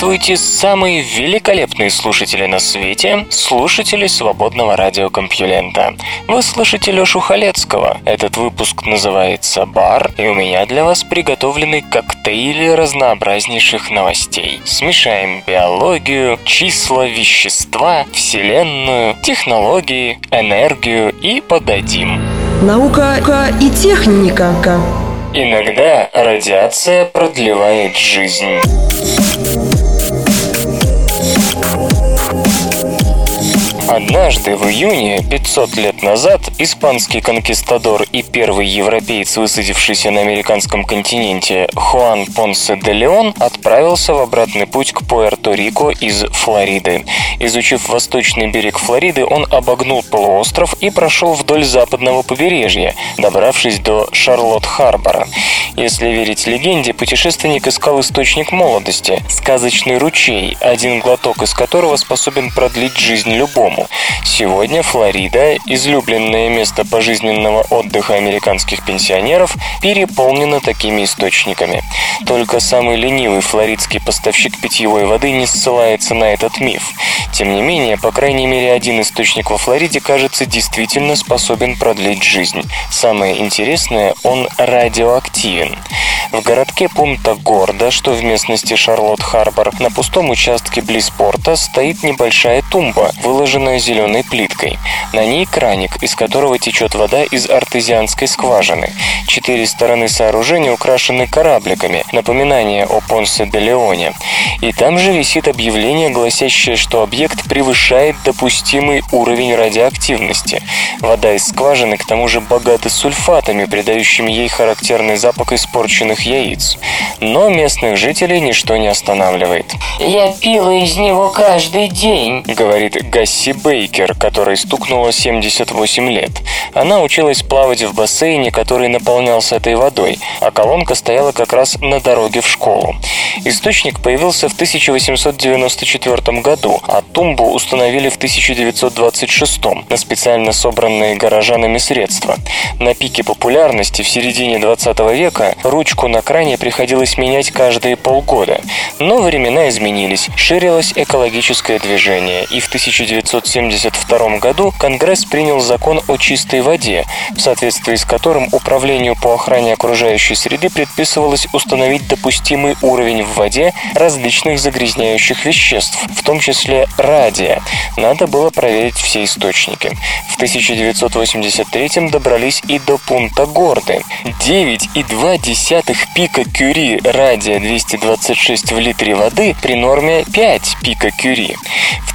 Здравствуйте, самые великолепные слушатели на свете, слушатели свободного радиокомпьюлента. Вы слышите Лёшу Халецкого. Этот выпуск называется «Бар», и у меня для вас приготовлены коктейли разнообразнейших новостей. Смешаем биологию, числа, вещества, вселенную, технологии, энергию и подадим. Наука и техника. Иногда радиация продлевает жизнь. Однажды в июне 500 лет назад испанский конкистадор и первый европеец, высадившийся на американском континенте Хуан Понсе де Леон, отправился в обратный путь к Пуэрто-Рико из Флориды. Изучив восточный берег Флориды, он обогнул полуостров и прошел вдоль западного побережья, добравшись до Шарлотт-Харбора. Если верить легенде, путешественник искал источник молодости – сказочный ручей, один глоток из которого способен продлить жизнь любому. Сегодня Флорида, излюбленное место пожизненного отдыха американских пенсионеров, переполнена такими источниками. Только самый ленивый флоридский поставщик питьевой воды не ссылается на этот миф. Тем не менее, по крайней мере, один источник во Флориде, кажется, действительно способен продлить жизнь. Самое интересное, он радиоактивен. В городке Пунта Горда, что в местности Шарлотт-Харбор, на пустом участке близ порта стоит небольшая тумба, выложенная зеленой плиткой. На ней краник, из которого течет вода из артезианской скважины. Четыре стороны сооружения украшены корабликами, напоминание о Понсе де Леоне. И там же висит объявление, гласящее, что объект превышает допустимый уровень радиоактивности. Вода из скважины к тому же богата сульфатами, придающими ей характерный запах испорченных яиц. Но местных жителей ничто не останавливает. «Я пила из него каждый день», — говорит Гасси Бейкер, которой стукнуло 78 лет. Она училась плавать в бассейне, который наполнялся этой водой, а колонка стояла как раз на дороге в школу. Источник появился в 1894 году, а тумбу установили в 1926 на специально собранные горожанами средства. На пике популярности в середине 20 века ручку на кране приходилось менять каждые полгода. Но времена изменились, ширилось экологическое движение, и в 1972 году Конгресс принял закон о чистой воде, в соответствии с которым Управлению по охране окружающей среды предписывалось установить допустимый уровень в воде различных загрязняющих веществ, в том числе радия. Надо было проверить все источники. В 1983 добрались и до пункта Горды. 9,2 пика Кюри радия 226 в литре воды при норме 5 пика Кюри. В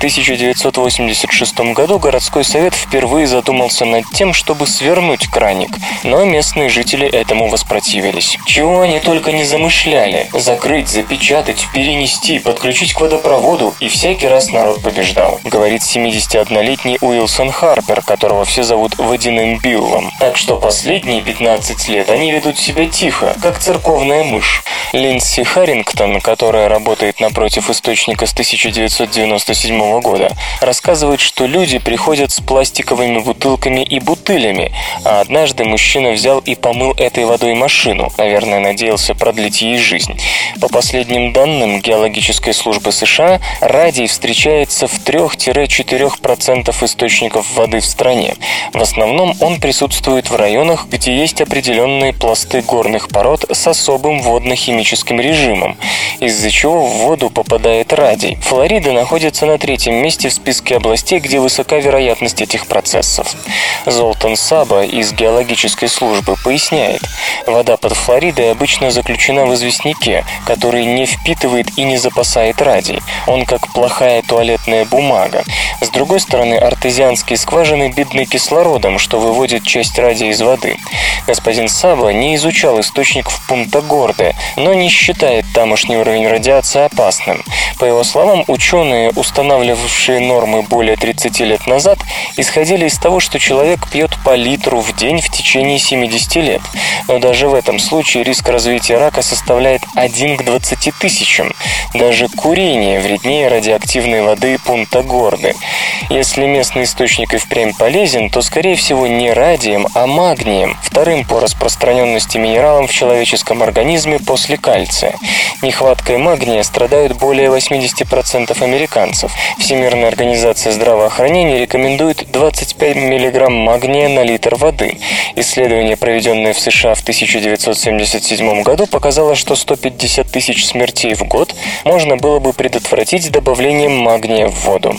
1986 году городской совет впервые задумался над тем, чтобы свернуть краник, но местные жители этому воспротивились. Чего они только не замышляли – закрыть, запечатать, перенести, подключить к водопроводу, и всякий раз народ побеждал, говорит 71-летний Уилсон Харпер, которого все зовут Водяным Биллом. Так что последние 15 лет они ведут себя тихо, как церковная мышь. Линдси Харрингтон, которая работает напротив источника с 1997 года, рассказывает, что люди приходят с пластиковыми бутылками и бутылями, а однажды мужчина взял и помыл этой водой машину, наверное, надеялся продлить ей жизнь. По последним данным Геологической службы США, радий встречается в 3-4% источников воды в стране. В основном он присутствует в районах, где есть определенные пласты горных пород с особым водно-химическим режимом, из-за чего в воду попадает радий. Флорида находится на третьем месте в списке областей, где высока вероятность этих процессов. Золтан Саба из геологической службы поясняет, вода под Флоридой обычно заключена в известняке, который не впитывает и не запасает радий. Он как плохая туалетная бумага. С другой стороны, артезианские скважины бедны кислородом, что выводит часть радия из воды. Господин Саба не изучал источник в Пунта-Горде, но не считает тамошний уровень радиации опасным. По его словам, ученые, устанавливавшие нормы более 30 лет назад, исходили из того, что человек пьет по литру в день в течение 70 лет. Но даже в этом случае риск развития рака составляет 1 к 20 тысячам. Даже курение вреднее радиоактивной воды Пунта Горды. Если местный источник и впрямь полезен, то, скорее всего, не радием, а магнием, вторым по распространенности минералом в человеческом организме после кальция. Нехваткой магния страдают более 80% американцев. Всемирная организация здравоохранения рекомендует 25 мг магния на литр воды. Исследование, проведенное в США в 1977 году, показало, что 150 тысяч смертей в год можно было бы предотвратить добавлением магния в воду.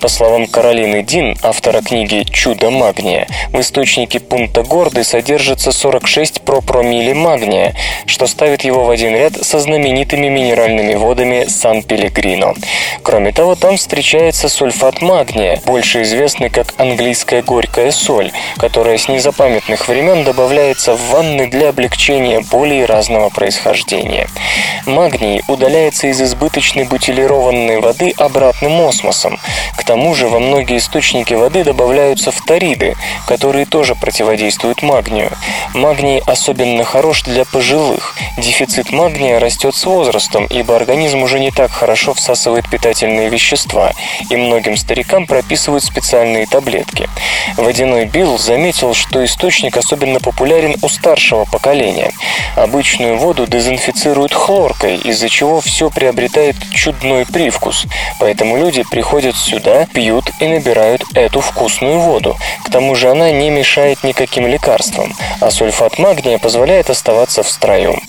По словам Каролины Дин, автора книги «Чудо магния», в источнике пункта Горды содержится 46 пропромили магния, что ставит его в один ряд со знаменитыми минеральными водами Сан-Пелегрино. Кроме того, там встречается сульфат магния, больше известный как английская горькая соль, которая с незапамятных времен добавляется в ванны для облегчения боли разного происхождения. Магний удаляется из избыточной бутилированной воды обратным осмосом. К тому же во многие источники воды добавляются фториды, которые тоже противодействуют магнию. Магний особенно хорош для пожилых. Дефицит магния растет с возрастом, ибо организм уже не так хорошо всасывает питательные вещества, и многим старикам прописывают специальные таблетки. Водяной Билл заметил, что источник особенно популярен у старшего поколения. Обычную воду дезинфицируют хлоркой, из-за чего все приобретает чудной привкус. Поэтому люди приходят сюда, пьют и набирают эту вкусную воду. К тому же она не мешает никаким лекарствам, а сульфат магния позволяет оставаться в строю.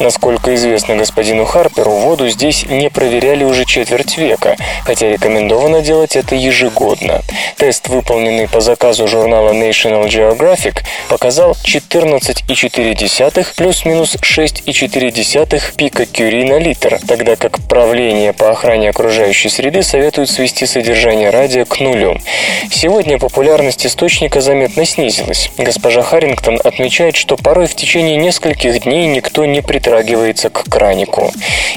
Насколько известно господину Харперу, воду здесь не проверяли уже четверть века, хотя рекомендовано делать это ежегодно. Тест, выполненный по заказу журнала National Geographic, показал 14,4 плюс-минус 6,4 пика Кюри на литр, тогда как правление по охране окружающей среды советует свести содержание радия к нулю. Сегодня популярность источника заметно снизилась. Госпожа Харрингтон отмечает, что порой в течение нескольких дней никто не притрагивается к кранику.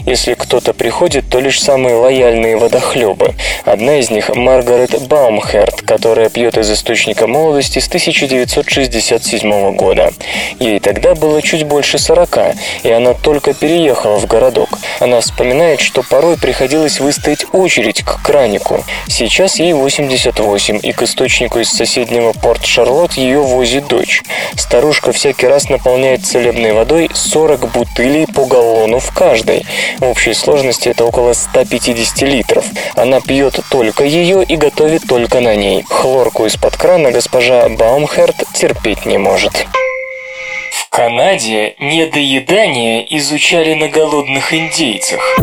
Если кто-то приходит, то лишь самые лояльные водохлебы. Одна из них – Маргарет Баумхерт, которая пьет из источника молодости с 1967 года. Ей тогда было чуть больше 40, и она только переехала в городок. Она вспоминает, что порой приходилось выстоять очередь к кранику. Сейчас ей 88, и к источнику из соседнего Порт-Шарлотт ее возит дочь. Старушка всякий раз наполняет целебной водой 40 бутылей по галлону в каждой. В общей сложности это около 150 литров. Она пьет только ее и готовит только на ней. Хлорку из-под крана госпожа Баумхерт терпеть не может. В Канаде недоедание изучали на голодных индейцах.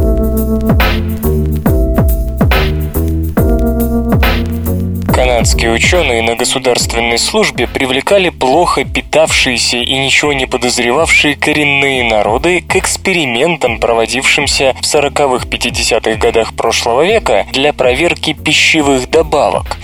Канадские ученые на государственной службе привлекали плохо питавшиеся и ничего не подозревавшие коренные народы к экспериментам, проводившимся в 40-х-50-х годах прошлого века для проверки пищевых добавок.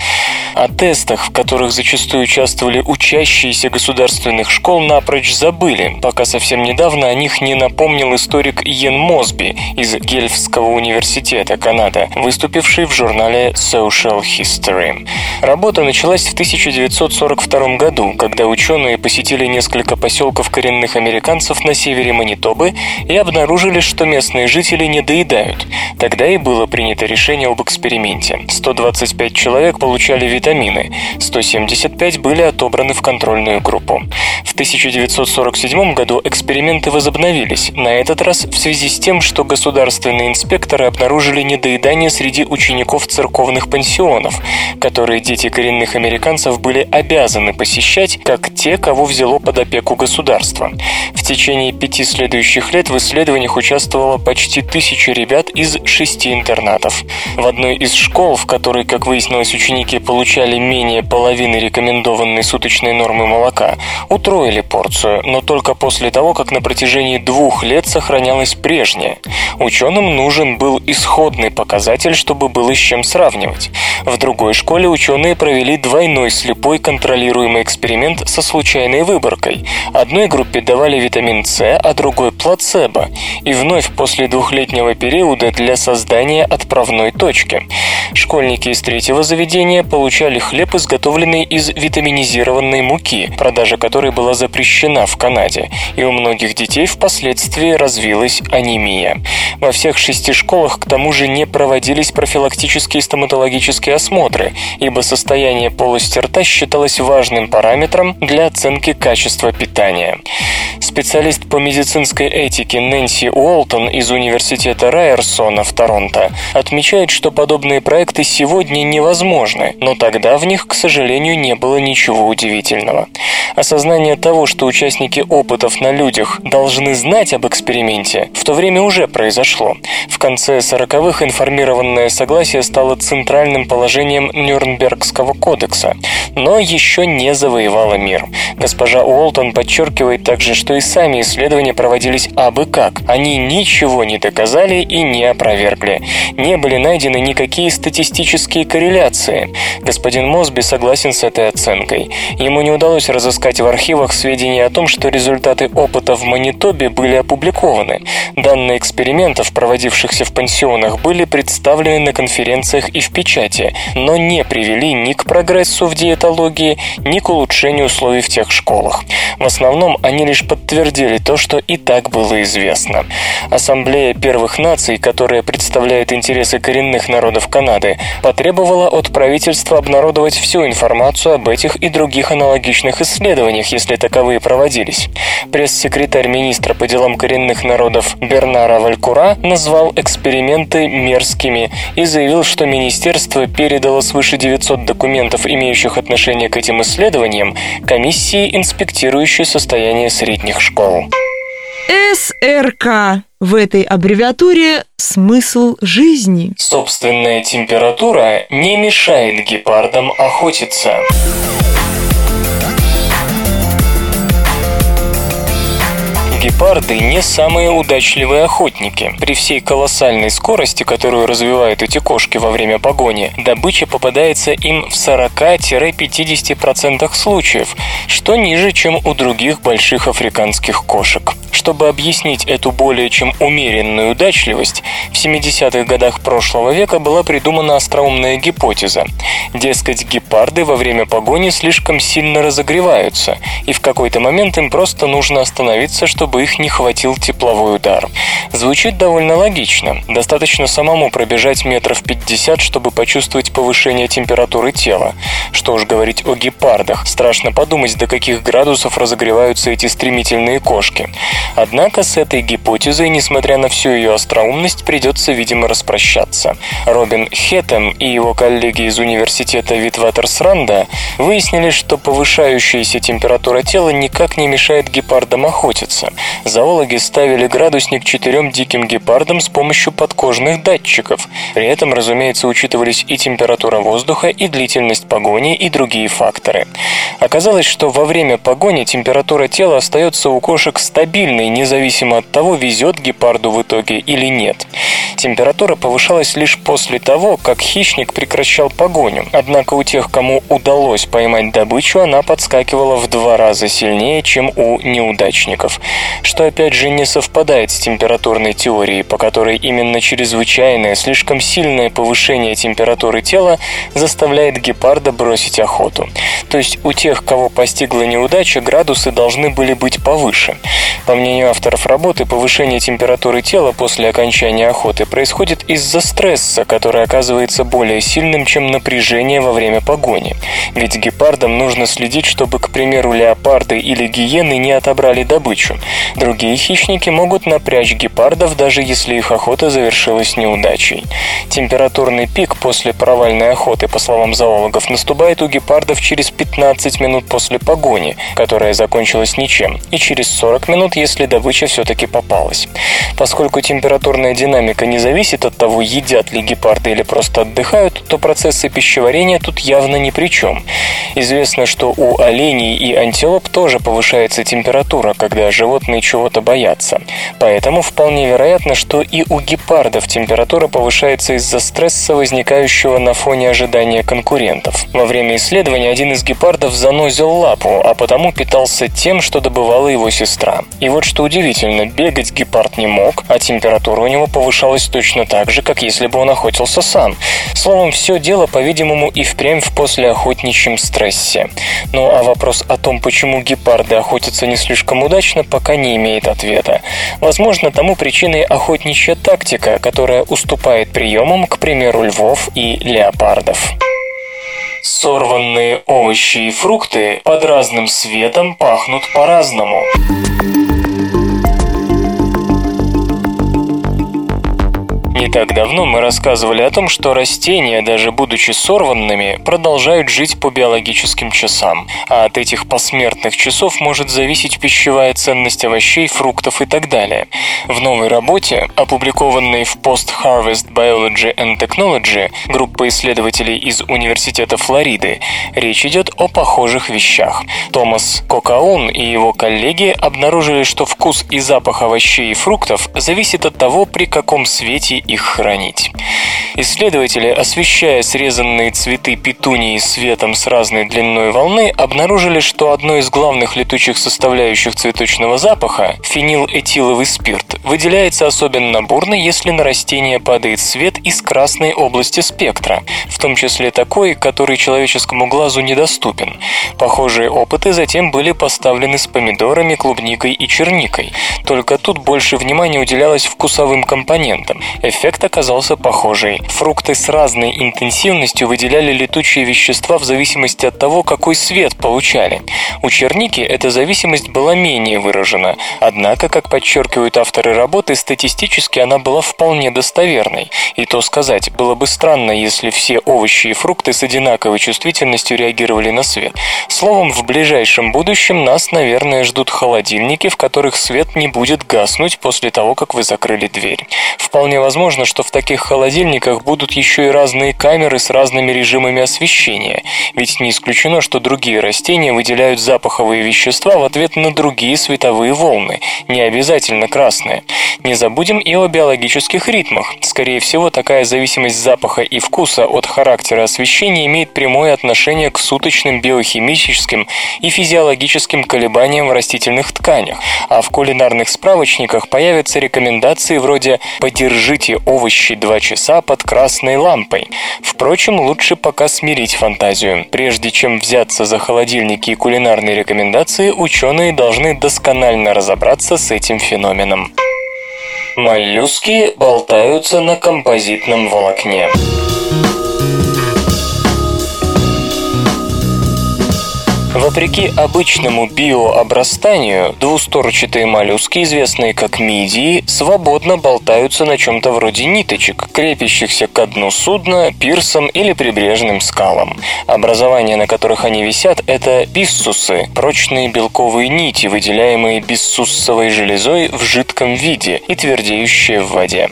О тестах, в которых зачастую участвовали учащиеся государственных школ, напрочь забыли, пока совсем недавно о них не напомнил историк Йен Мосби из Гельфского университета, Канада, выступивший в журнале Social History. Работа началась в 1942 году, когда ученые посетили несколько поселков коренных американцев на севере Манитобы и обнаружили, что местные жители не доедают. Тогда и было принято решение об эксперименте. 125 человек получали витамины, 175 были отобраны в контрольную группу. В 1947 году эксперименты возобновились, на этот раз в связи с тем, что государственные инспекторы обнаружили недоедание среди учеников церковных пансионов, которые дети коренных американцев были обязаны посещать, как те, кого взяло под опеку государство. В течение пяти следующих лет в исследованиях участвовало почти тысяча ребят из шести интернатов. В одной из школ, в которой, как выяснилось, ученики получали менее половины рекомендованной суточной нормы молока, утроили порцию, но только после того, как на протяжении двух лет сохранялась прежняя. Ученым нужен был исходный показатель, чтобы было с чем сравнивать. В другой школе ученые провели двойной слепой контролируемый эксперимент со случайной выборкой. Одной группе давали витамин С, а другой плацебо. И вновь после двухлетнего периода для создания отправной точки. Школьники из третьего заведения получали хлеб, изготовленный из витаминизированной муки, продажа которой была запрещена в Канаде, и у многих детей впоследствии развилась анемия. Во всех шести школах к тому же не проводились профилактические стоматологические осмотры, ибо состояние полости рта считалось важным параметром для оценки качества питания. Специалист по медицинской этике Нэнси Уолтон из университета Райерсона в Торонто отмечает, что подобные проекты сегодня невозможны, но тогда в них, к сожалению, не было ничего удивительного. Осознание того, что участники опытов на людях должны знать об эксперименте, в то время уже произошло. В конце 40-х информированное согласие стало центральным положением Нюрнбергского кодекса, но еще не завоевало мир. Госпожа Уолтон подчеркивает также, что и сами исследования проводились абы как. Они ничего не доказали и не опровергли. Не были найдены никакие статистические корреляции. Господин Мосби согласен с этой оценкой. Ему не удалось разыскать в архивах сведения о том, что результаты опыта в Манитобе были опубликованы. Данные экспериментов, проводившихся в пансионах, были представлены на конференциях и в печати, но не привели ни к прогрессу в диетологии, ни к улучшению условий в тех школах. В основном они лишь подтвердили то, что и так было известно. Ассамблея первых наций, которая представляет интересы коренных народов Канады, потребовала от правительства обнародовать всю информацию об этих и других аналогичных исследованиях, если таковые проводились. Пресс-секретарь министра по делам коренных народов Бернара Валькура назвал эксперименты мерзкими и заявил, что министерство передало свыше 900 документов, имеющих отношение к этим исследованиям, комиссии, инспектирующей состояние средних школ. СРК. В этой аббревиатуре смысл жизни. Собственная температура не мешает гепардам охотиться. Гепарды не самые удачливые охотники. При всей колоссальной скорости, которую развивают эти кошки во время погони, добыча попадается им в 40-50% случаев, что ниже, чем у других больших африканских кошек. Чтобы объяснить эту более чем умеренную удачливость, в 70-х годах прошлого века была придумана остроумная гипотеза. Дескать, гепарды во время погони слишком сильно разогреваются, и в какой-то момент им просто нужно остановиться, чтобы их не хватил тепловой удар. Звучит довольно логично. Достаточно самому пробежать метров 50, чтобы почувствовать повышение температуры тела. Что уж говорить о гепардах. Страшно подумать, до каких градусов разогреваются эти стремительные кошки. Однако с этой гипотезой, несмотря на всю ее остроумность, придется, видимо, распрощаться. Робин Хеттем и его коллеги из университета Витватерсранда выяснили, что повышающаяся температура тела никак не мешает гепардам охотиться. Зоологи ставили градусник четырем диким гепардам с помощью подкожных датчиков. При этом, разумеется, учитывались и температура воздуха, и длительность погони, и другие факторы. Оказалось, что во время погони температура тела остается у кошек стабильной, независимо от того, везет гепарду в итоге или нет. Температура повышалась лишь после того, как хищник прекращал погоню. Однако у тех, кому удалось поймать добычу, она подскакивала в два раза сильнее, чем у неудачников. Что опять же не совпадает с температурной теорией, по которой именно чрезвычайное, слишком сильное повышение температуры тела заставляет гепарда бросить охоту. То есть у тех, кого постигла неудача, градусы должны были быть повыше. По мнению авторов работы, повышение температуры тела после окончания охоты происходит из-за стресса, который оказывается более сильным, чем напряжение во время погони. Ведь гепардам нужно следить, чтобы, к примеру, леопарды или гиены не отобрали добычу. Другие хищники могут напрячь гепардов, даже если их охота завершилась неудачей. Температурный пик после провальной охоты, по словам зоологов, наступает у гепардов через 15 минут после погони, которая закончилась ничем, и через 40 минут, если добыча все-таки попалась. Поскольку температурная динамика не зависит от того, едят ли гепарды или просто отдыхают, то процессы пищеварения тут явно ни при чем. Известно, что у оленей и антилоп тоже повышается температура, когда животные чего-то боятся. Поэтому вполне вероятно, что и у гепардов температура повышается из-за стресса, возникающего на фоне ожидания конкурентов. Во время исследования один из гепардов занозил лапу, а потому питался тем, что добывала его сестра. И вот что удивительно, бегать гепард не мог, а температура у него повышалась точно так же, как если бы он охотился сам. Словом, все дело, по-видимому, и впрямь в послеохотничьем стрессе. Ну а вопрос о том, почему гепарды охотятся не слишком удачно, пока не имеет ответа. Возможно, тому причиной охотничья тактика, которая уступает приемам, к примеру, львов и леопардов. Сорванные овощи и фрукты под разным светом пахнут по-разному. Не так давно мы рассказывали о том, что растения, даже будучи сорванными, продолжают жить по биологическим часам, а от этих посмертных часов может зависеть пищевая ценность овощей, фруктов и так далее. В новой работе, опубликованной в Post Harvest Biology and Technology группа исследователей из Университета Флориды, речь идет о похожих вещах. Томас Кокаун и его коллеги обнаружили, что вкус и запах овощей и фруктов зависит от того, при каком свете их хранить. Исследователи, освещая срезанные цветы петунии светом с разной длиной волны, обнаружили, что одной из главных летучих составляющих цветочного запаха, фенилэтиловый спирт, выделяется особенно бурно, если на растение падает свет из красной области спектра, в том числе такой, который человеческому глазу недоступен. Похожие опыты затем были поставлены с помидорами, клубникой и черникой. Только тут больше внимания уделялось вкусовым компонентам. Оказался похожий. Фрукты с разной интенсивностью выделяли летучие вещества в зависимости от того, какой свет получали. У черники эта зависимость была менее выражена, однако, как подчеркивают авторы работы, статистически она была вполне достоверной. И то сказать, было бы странно, если все овощи и фрукты с одинаковой чувствительностью реагировали на свет. Словом, в ближайшем будущем нас, наверное, ждут холодильники, в которых свет не будет гаснуть после того, как вы закрыли дверь. Вполне возможно, возможно, что в таких холодильниках будут еще и разные камеры с разными режимами освещения, ведь не исключено, что другие растения выделяют запаховые вещества в ответ на другие световые волны, не обязательно красные. Не забудем и о биологических ритмах. Скорее всего, такая зависимость запаха и вкуса от характера освещения имеет прямое отношение к суточным биохимическим и физиологическим колебаниям в растительных тканях, а в кулинарных справочниках появятся рекомендации вроде «подержите овощи 2 часа под красной лампой. Впрочем, лучше пока смирить фантазию. Прежде чем взяться за холодильники и кулинарные рекомендации, ученые должны досконально разобраться с этим феноменом. Моллюски болтаются на композитном волокне. Вопреки обычному биообрастанию, двусторчатые моллюски, известные как мидии, свободно болтаются на чем-то вроде ниточек, крепящихся к дну судна, пирсам или прибрежным скалам. Образования, на которых они висят, это биссусы, прочные белковые нити, выделяемые биссуссовой железой в жидком виде и твердеющие в воде.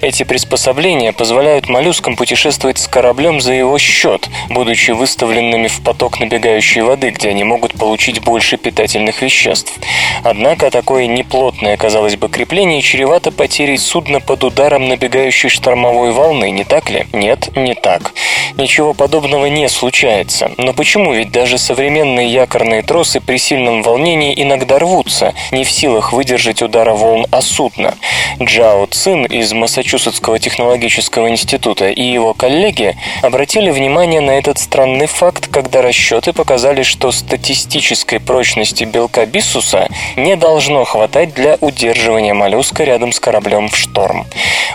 Эти приспособления позволяют моллюскам путешествовать с кораблем за его счет, будучи выставленными в поток набегающей воды, где они могут получить больше питательных веществ. Однако такое неплотное, казалось бы, крепление чревато потерей судна под ударом набегающей штормовой волны, не так ли? Нет, не так. Ничего подобного не случается. Но почему? Ведь даже современные якорные тросы при сильном волнении иногда рвутся, не в силах выдержать удара волн о судно. Джао Цин из Массачусетского технологического института и его коллеги обратили внимание на этот странный факт, когда расчеты показали, что статистической прочности белка биссуса не должно хватать для удерживания моллюска рядом с кораблем в шторм.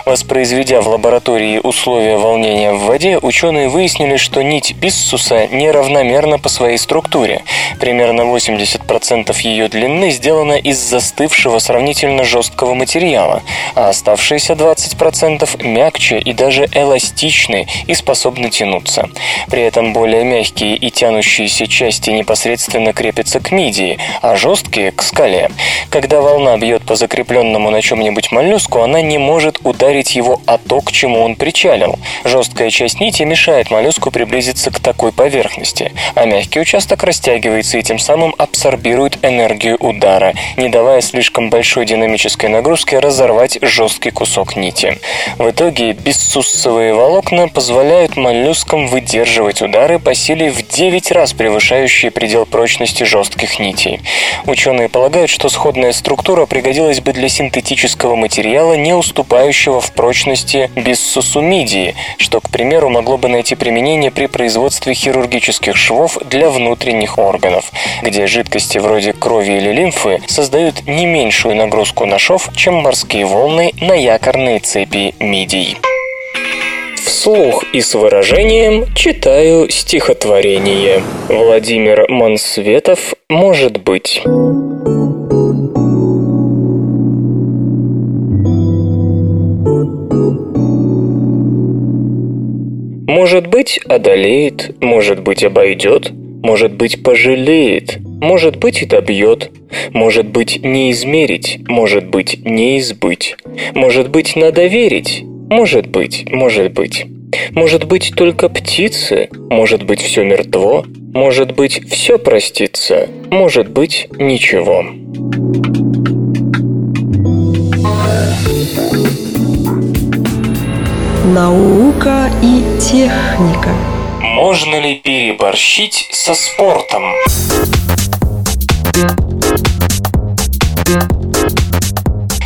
Воспроизведя в лаборатории условия волнения в воде, ученые выяснили, что нить биссуса неравномерна по своей структуре. Примерно 80% ее длины сделана из застывшего сравнительно жесткого материала, а оставшиеся 20% мягче и даже эластичны и способны тянуться. При этом более мягкие и тянущиеся части непосредственно крепятся к мидии, а жесткие – к скале. Когда волна бьет по закрепленному на чем-нибудь моллюску, она не может ударить его о то, к чему он причалил. Жесткая часть нити мешает моллюску приблизиться к такой поверхности, а мягкий участок растягивается и тем самым абсорбирует энергию удара, не давая слишком большой динамической нагрузки разорвать жесткий кусок нити. В итоге бессуссовые волокна позволяют моллюскам выдерживать удары по силе в 9 раз превышающие предел прочности жестких нитей. Ученые полагают, что сходная структура пригодилась бы для синтетического материала, не уступающего в прочности биссусумидии, что, к примеру, могло бы найти применение при производстве хирургических швов для внутренних органов, где жидкости вроде крови или лимфы создают не меньшую нагрузку на шов, чем морские волны на якорные цепи мидий. Вслух и с выражением читаю стихотворение. Владимир Мансветов «Может быть». Может быть, одолеет, может быть, обойдет, может быть, пожалеет, может быть, и добьет, может быть, не измерить, может быть, не избыть, может быть, надо верить, может быть, может быть. Может быть, только птицы, может быть, все мертво, может быть, все простится, может быть, ничего. Наука и техника. Можно ли переборщить со спортом?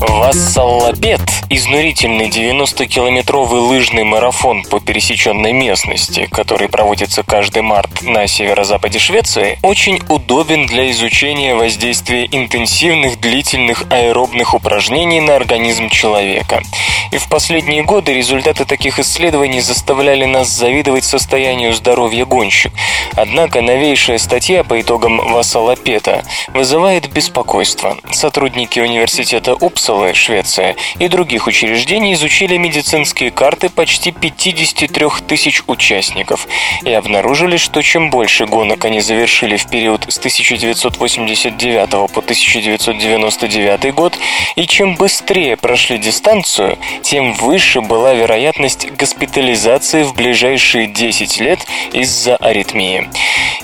Вассаллапет – изнурительный 90-километровый лыжный марафон по пересеченной местности, который проводится каждый март на северо-западе Швеции, очень удобен для изучения воздействия интенсивных длительных аэробных упражнений на организм человека. И в последние годы результаты таких исследований заставляли нас завидовать состоянию здоровья гонщик. Однако новейшая статья по итогам Вассалапета вызывает беспокойство. Сотрудники университета Упсала Упсалы, Швеция, и других учреждений изучили медицинские карты почти 53 тысяч участников и обнаружили, что чем больше гонок они завершили в период с 1989 по 1999 год, и чем быстрее прошли дистанцию, тем выше была вероятность госпитализации в ближайшие 10 лет из-за аритмии.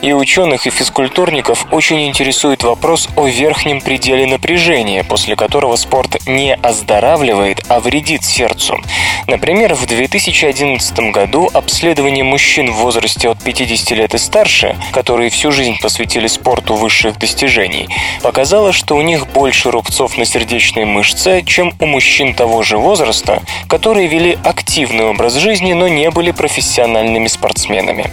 И ученых, и физкультурников очень интересует вопрос о верхнем пределе напряжения, после которого спорт не оздоравливает, а вредит сердцу. Например, в 2011 году обследование мужчин в возрасте от 50 лет и старше, которые всю жизнь посвятили спорту высших достижений, показало, что у них больше рубцов на сердечной мышце, чем у мужчин того же возраста, которые вели активный образ жизни, но не были профессиональными спортсменами.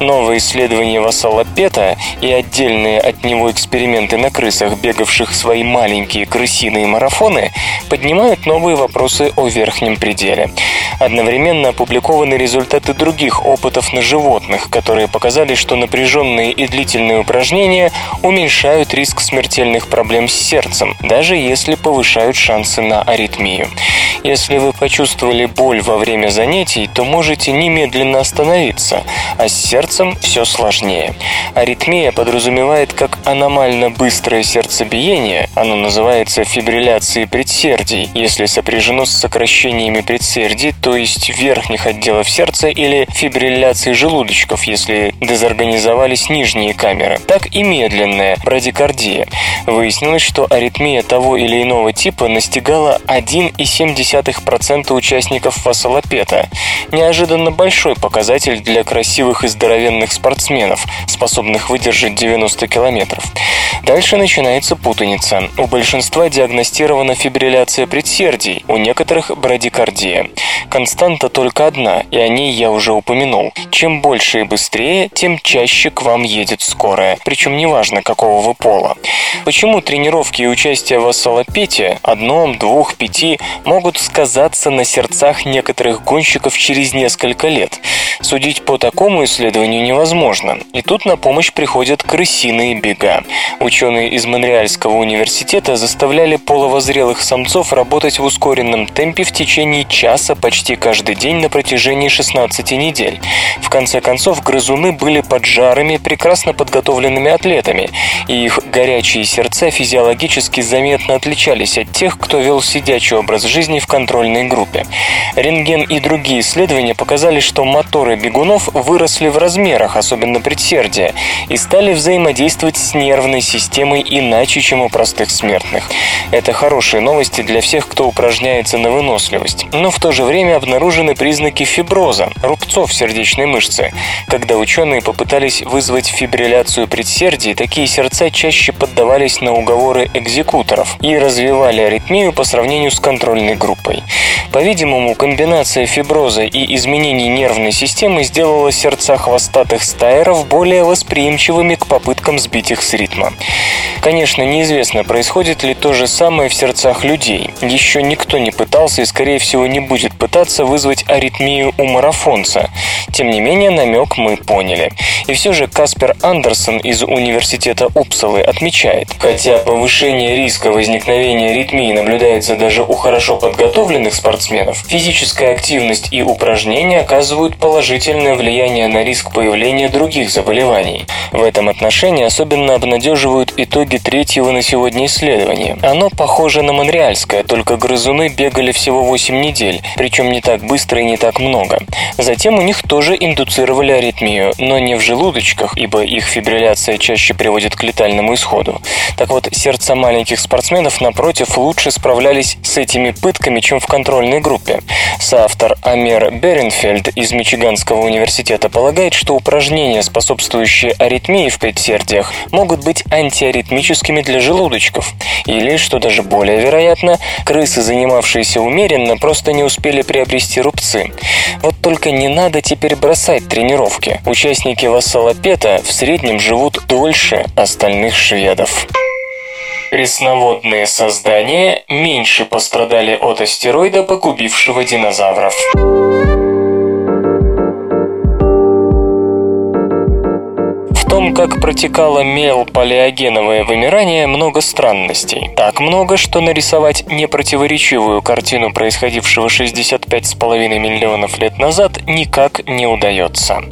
Новое исследование Вассала Пета и отдельные от него эксперименты на крысах, бегавших свои маленькие крысиные марафоны, поднимают новые вопросы о верхнем пределе. Одновременно опубликованы результаты других опытов на животных, которые показали, что напряженные и длительные упражнения уменьшают риск смертельных проблем с сердцем, даже если повышают шансы на аритмию. Если вы почувствовали боль во время занятий, то можете немедленно остановиться, а с сердцем все сложнее. Аритмия подразумевает как аномально быстрое сердцебиение, оно называется фибрилляцией предсердий, если сопряжено с сокращениями предсердий, то есть верхних отделов сердца или фибрилляцией желудочков, если дезорганизовались нижние камеры, так и медленная брадикардия. Выяснилось, что аритмия того или иного типа настигала 1,7% участников фасолопета. Неожиданно большой показатель для красивых и здоровенных спортсменов, способных выдержать 90 километров. Дальше начинается путаница. У большинства диагностирована фибрилляция предсердий, у некоторых брадикардия. Константа только одна, и о ней я уже упомянул. Чем больше и быстрее, тем чаще к вам едет скорая, причем неважно, какого вы пола. Почему тренировки и участие в ассалопете, одном, двух, пяти, могут сказаться на сердцах некоторых гонщиков через несколько лет? Судить по такому исследованию невозможно. И тут на помощь приходят крысиные бега. Ученые из Монреальского университета заставляли половозрелых самцов работать в ускоренном темпе в течение часа почти каждый день на протяжении 16 недель. В конце концов, грызуны были поджарыми, прекрасно подготовленными атлетами, и их горячие сердца физиологически заметно отличались от тех, кто вел сидячий образ жизни в контрольной группе. Рентген и другие исследования показали, что моторы бегунов выросли в размерах, особенно предсердия, и стали взаимодействовать с нервной системой иначе, чем у простых смертных. Это хорошие новости для всех, кто упражняется на выносливость. Но в то же время обнаружены признаки фиброза, рубцов сердечной мышцы. Когда ученые попытались вызвать фибрилляцию предсердий, такие сердца чаще поддавались на уговоры экзекуторов и развивали аритмию по сравнению с контрольной группой. По-видимому, комбинация фиброза и изменений нервной системы сделала сердца хвостатых стайеров более восприимчивыми к попыткам сбить их с ритма. Конечно, неизвестно, происходит ли то же самое в сердцах людей. Еще никто не пытался и, скорее всего, не будет пытаться вызвать аритмию у марафонца. Тем не менее, намек мы поняли. И все же Каспер Андерсон из Университета Упсалы отмечает, хотя повышение риска возникновения аритмии наблюдается даже у хорошо подготовленных спортсменов, физическая активность и упражнения оказывают положительное влияние на риск появления других заболеваний. В этом отношении особенно обнадеживают итоги третьего на сегодня исследования. Оно похоже на монреальское, только грызуны бегали всего 8 недель, причем не так быстро и не так много. Затем у них тоже индуцировали аритмию, но не в желудочках, ибо их фибрилляция чаще приводит к летальному исходу. Так вот, сердца маленьких спортсменов, напротив, лучше справлялись с этими пытками, чем в контрольной группе. Соавтор Амер Беренфельд из Мичиганского университета полагает, что упражнения, способствующие аритмии в предсердиях, могут быть антиаритмическими для желудочков. Или, что даже более вероятно, крысы, занимавшиеся умеренно, просто не успели приобрести рубцы. Вот только не надо теперь бросать тренировки. Участники вассалопета в среднем живут дольше остальных шведов. Пресноводные создания меньше пострадали от астероида, погубившего динозавров. Том, как протекало мел-палеогеновое вымирание, много странностей. Так много, что нарисовать непротиворечивую картину происходившего 65,5 миллионов лет назад никак не удается.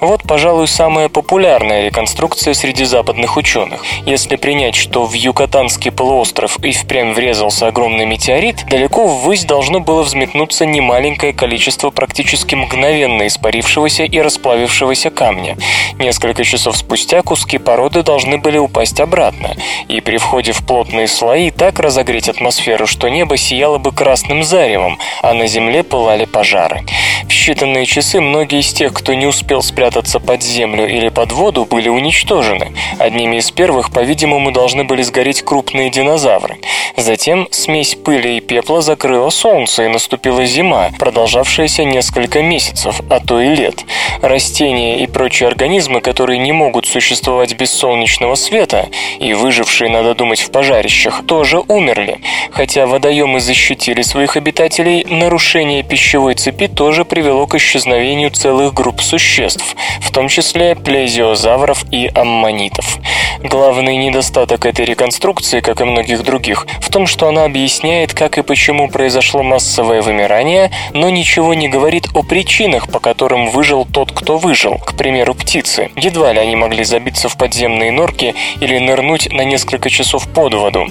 Вот, пожалуй, самая популярная реконструкция среди западных ученых. Если принять, что в Юкатанский полуостров и впрямь врезался огромный метеорит, далеко ввысь должно было взметнуться немаленькое количество практически мгновенно испарившегося и расплавившегося камня. Несколько часов спустя куски породы должны были упасть обратно, и при входе в плотные слои так разогреть атмосферу, что небо сияло бы красным заревом, а на земле пылали пожары. В считанные часы многие из тех, кто не успел спрятаться под землю или под воду, были уничтожены. Одними из первых, по-видимому, должны были сгореть крупные динозавры. Затем смесь пыли и пепла закрыла солнце, и наступила зима, продолжавшаяся несколько месяцев, а то и лет. Растения и прочие организмы, которые не могут существовать без солнечного света, и выжившие, надо думать, в пожарищах, тоже умерли. Хотя водоемы защитили своих обитателей, нарушение пищевой цепи тоже привело к исчезновению целых групп существ, в том числе плезиозавров и аммонитов. Главный недостаток этой реконструкции, как и многих других, в том, что она объясняет, как и почему произошло массовое вымирание, но ничего не говорит о причинах, по которым выжил тот, кто выжил, к примеру, птицы. Едва ли они могли забиться в подземные норки или нырнуть на несколько часов под воду.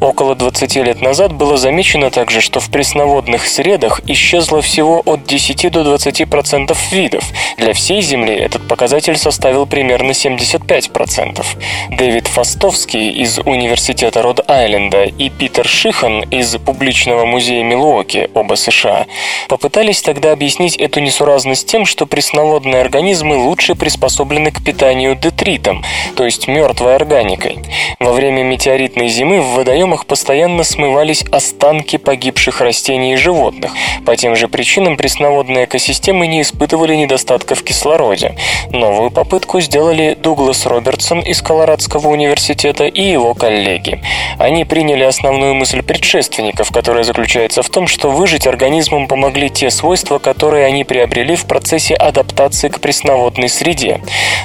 Около 20 лет назад было замечено также, что в пресноводных средах исчезло всего от 10 10 до 20% видов. Для всей Земли этот показатель составил примерно 75%. Дэвид Фастовский из Университета Род-Айленда и Питер Шихан из Публичного музея Милуоки, оба США, попытались тогда объяснить эту несуразность тем, что пресноводные организмы лучше приспособлены к питанию детритом, то есть мертвой органикой. Во время метеоритной зимы в водоемах постоянно смывались останки погибших растений и животных. По тем же причинам пресноводные экосистемы не испытывали недостатка в кислороде. Новую попытку сделали Дуглас Робертсон из Колорадского университета и его коллеги. Они приняли основную мысль предшественников, которая заключается в том, что выжить организмам помогли те свойства, которые они приобрели в процессе адаптации к пресноводной среде.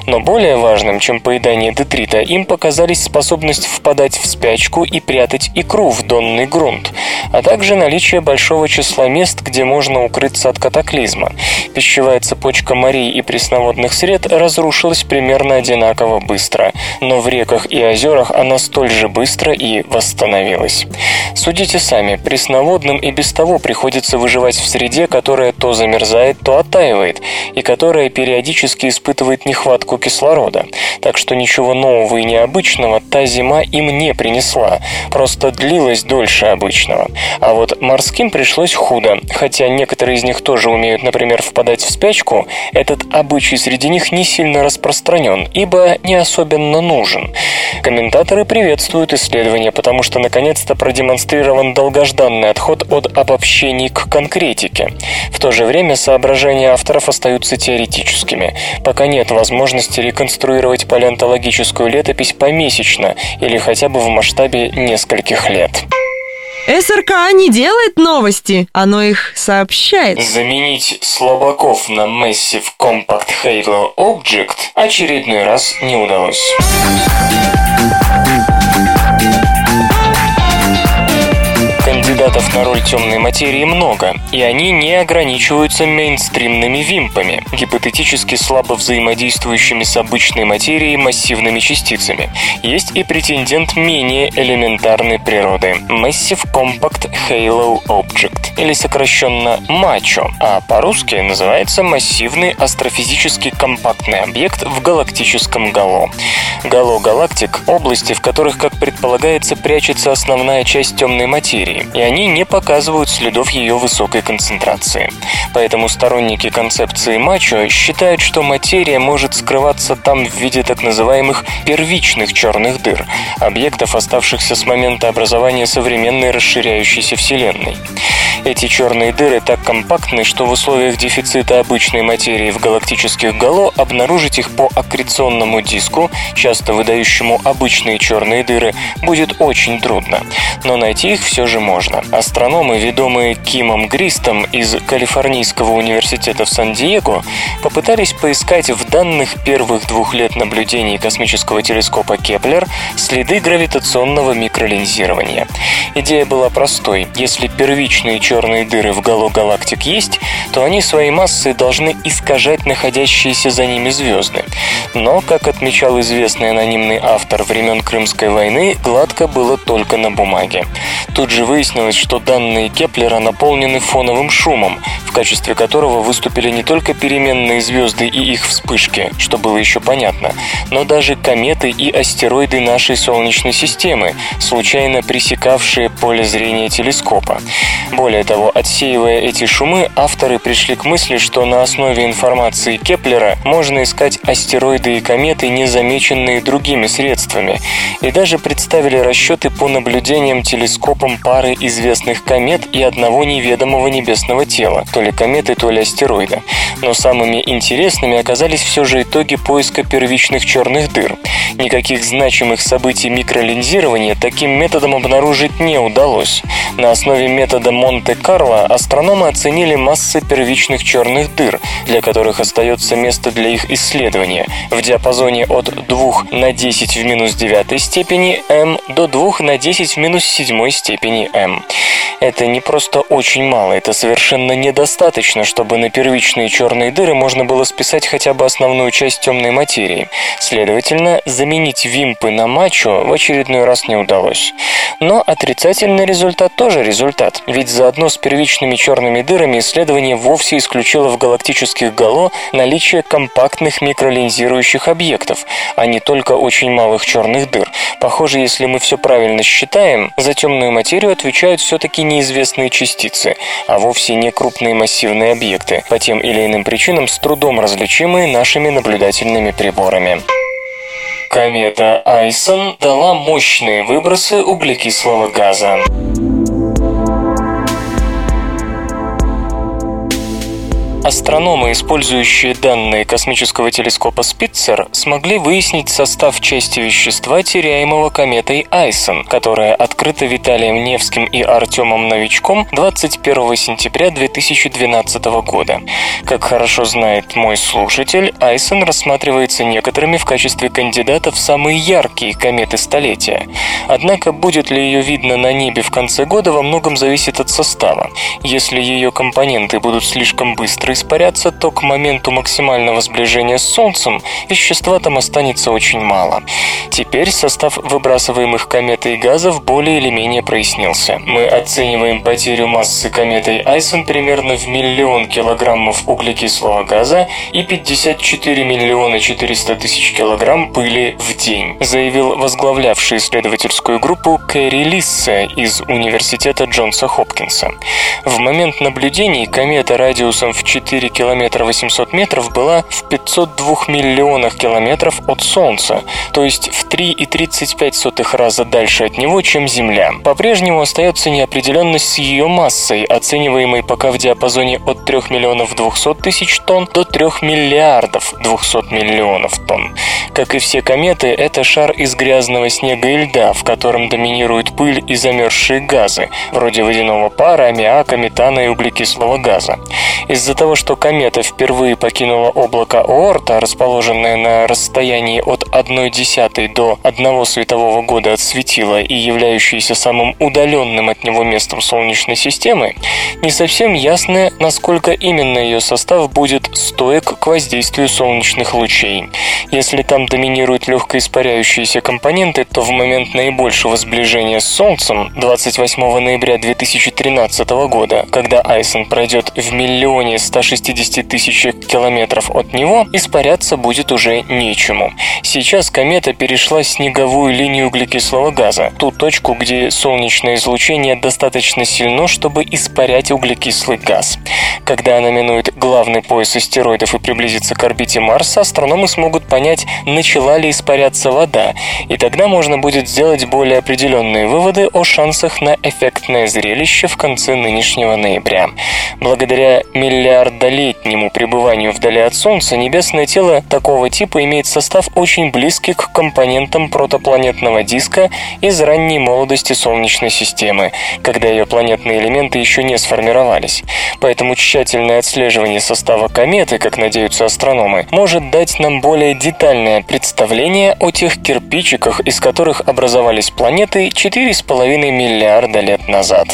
Но более важным, чем поедание детрита, им показались способность впадать в спячку и прятать икру в донный грунт, а также наличие большого числа мест, где можно укрыться от катаклизма. Пищевая цепочка морей и пресноводных сред разрушилась примерно одинаково быстро, но в реках и озерах она столь же быстро и восстановилась. Судите сами, пресноводным и без того приходится выживать в среде, которая то замерзает, то оттаивает, и которая периодически испытывает нехватку кислорода. Так что ничего нового и необычного та зима им не принесла, просто длилась дольше обычного. А вот морским пришлось худо, хотя некоторые из них тоже умеют, например, впадать в спячку, этот обычай среди них не сильно распространен, ибо не особенно нужен. Комментаторы приветствуют исследование, потому что наконец-то продемонстрирован долгожданный отход от обобщений к конкретике. В то же время соображения авторов остаются теоретическими, пока нет возможности реконструировать палеонтологическую летопись помесячно или хотя бы в масштабе нескольких лет. СРК не делает новости, оно их сообщает. Заменить слабаков на Massive Compact Halo Object очередной раз не удалось. Кандидатов на роль темной материи много, и они не ограничиваются мейнстримными вимпами, гипотетически слабо взаимодействующими с обычной материей массивными частицами. Есть и претендент менее элементарной природы – Massive Compact Halo Object, или сокращенно МАЧО, а по-русски называется массивный астрофизически компактный объект в галактическом гало. Гало галактик – области, в которых, как предполагается, прячется основная часть темной материи, и они не показывают следов ее высокой концентрации. Поэтому сторонники концепции мачо считают, что материя может скрываться там в виде так называемых первичных черных дыр, объектов, оставшихся с момента образования современной расширяющейся Вселенной. Эти черные дыры так компактны, что в условиях дефицита обычной материи в галактических гало обнаружить их по аккреционному диску, часто выдающему обычные черные дыры, будет очень трудно. Но найти их все же можно. Астрономы, ведомые Кимом Гристом из Калифорнийского университета в Сан-Диего, попытались поискать в данных первых двух лет наблюдений космического телескопа Кеплер следы гравитационного микролинзирования. Идея была простой. Если первичные черные дыры в гало галактик есть, то они своей массой должны искажать находящиеся за ними звезды. Но, как отмечал известный анонимный автор времен Крымской войны, гладко было только на бумаге. Тут же выяснилось, что данные Кеплера наполнены фоновым шумом, в качестве которого выступили не только переменные звезды и их вспышки, что было еще понятно, но даже кометы и астероиды нашей Солнечной системы, случайно пресекавшие поле зрения телескопа. Более того, отсеивая эти шумы, авторы пришли к мысли, что на основе информации Кеплера можно искать астероиды и кометы, незамеченные другими средствами, и даже представили расчеты по наблюдениям телескопом пары известных комет и одного неведомого небесного тела, то ли кометы, то ли астероида. Но самыми интересными оказались все же итоги поиска первичных черных дыр. Никаких значимых событий микролинзирования таким методом обнаружить не удалось. На основе метода Монте-Карло астрономы оценили массы первичных черных дыр, для которых остается место для их исследования, в диапазоне от 2 на 10 в минус 9 степени М до 2 на 10 в минус 7 степени М. Это не просто очень мало, это совершенно недостаточно, чтобы на первичные черные дыры можно было списать хотя бы основную часть темной материи. Следовательно, заменить вимпы на мачо в очередной раз не удалось. Но отрицательный результат тоже результат, ведь заодно с первичными черными дырами исследование вовсе исключила в галактических гало наличие компактных микролинзирующих объектов, а не только очень малых черных дыр. Похоже, если мы все правильно считаем, за темную материю отвечают все-таки неизвестные частицы, а вовсе не крупные массивные объекты, по тем или иным причинам с трудом различимые нашими наблюдательными приборами. Комета Айсон дала мощные выбросы углекислого газа. Астрономы, использующие данные космического телескопа Спитцер, смогли выяснить состав части вещества, теряемого кометой Айсон, которая открыта Виталием Невским и Артемом Новичком 21 сентября 2012 года. Как хорошо знает мой слушатель, Айсон рассматривается некоторыми в качестве кандидата в самые яркие кометы столетия. Однако будет ли ее видно на небе в конце года, во многом зависит от состава. Если ее компоненты будут слишком быстро испаряться, то к моменту максимального сближения с Солнцем вещества там останется очень мало. Теперь состав выбрасываемых кометой газов более или менее прояснился. Мы оцениваем потерю массы кометой Айсон примерно в миллион килограммов углекислого газа и 54 миллиона 400 тысяч килограмм пыли в день, заявил возглавлявший исследовательскую группу Кэрри Лиссе из Университета Джонса Хопкинса. В момент наблюдений комета радиусом в 4 4 километра 800 метров была в 502 миллионах километров от Солнца, то есть в 3,35 раза дальше от него, чем Земля. По-прежнему остается неопределенность с ее массой, оцениваемой пока в диапазоне от 3 миллионов 200 тысяч тонн до 3 миллиардов 200 миллионов тонн. Как и все кометы, это шар из грязного снега и льда, в котором доминирует пыль и замерзшие газы, вроде водяного пара, аммиака, метана и углекислого газа. Из-за того, что комета впервые покинула облако Оорта, расположенное на расстоянии от 1 десятой до 1 светового года от светила и являющееся самым удаленным от него местом Солнечной системы, не совсем ясно, насколько именно ее состав будет стоек к воздействию солнечных лучей. Если там доминируют легко испаряющиеся компоненты, то в момент наибольшего сближения с Солнцем 28 ноября 2013 года, когда Айсон пройдет в миллионе 160 160 тысяч километров от него, испаряться будет уже нечему. Сейчас комета перешла снеговую линию углекислого газа, ту точку, где солнечное излучение достаточно сильно, чтобы испарять углекислый газ. Когда она минует главный пояс астероидов и приблизится к орбите Марса, астрономы смогут понять, начала ли испаряться вода, и тогда можно будет сделать более определенные выводы о шансах на эффектное зрелище в конце нынешнего ноября. Благодаря миллиард миллиардолетнему пребыванию вдали от Солнца небесное тело такого типа имеет состав очень близкий к компонентам протопланетного диска из ранней молодости Солнечной системы, когда ее планетные элементы еще не сформировались. Поэтому тщательное отслеживание состава кометы, как надеются астрономы, может дать нам более детальное представление о тех кирпичиках, из которых образовались планеты 4,5 миллиарда лет назад.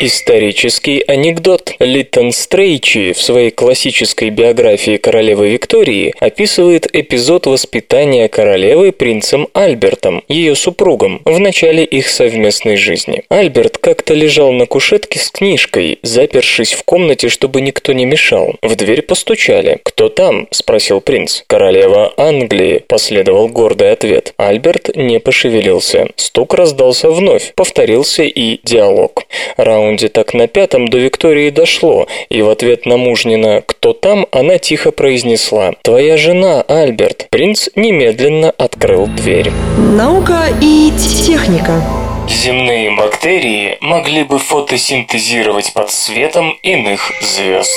Исторический анекдот. Литтон Стрейчи в своей классической биографии королевы Виктории описывает эпизод воспитания королевы принцем Альбертом, ее супругом, в начале их совместной жизни. Альберт как-то лежал на кушетке с книжкой, запершись в комнате, чтобы никто не мешал. В дверь постучали. «Кто там?» – спросил принц. «Королева Англии», – последовал гордый ответ. Альберт не пошевелился. Стук раздался вновь. Повторился и диалог. Раунд раунде так на пятом до Виктории дошло, и в ответ на мужнина «Кто там?» она тихо произнесла «Твоя жена, Альберт». Принц немедленно открыл дверь. Наука и техника. Земные бактерии могли бы фотосинтезировать под светом иных звезд.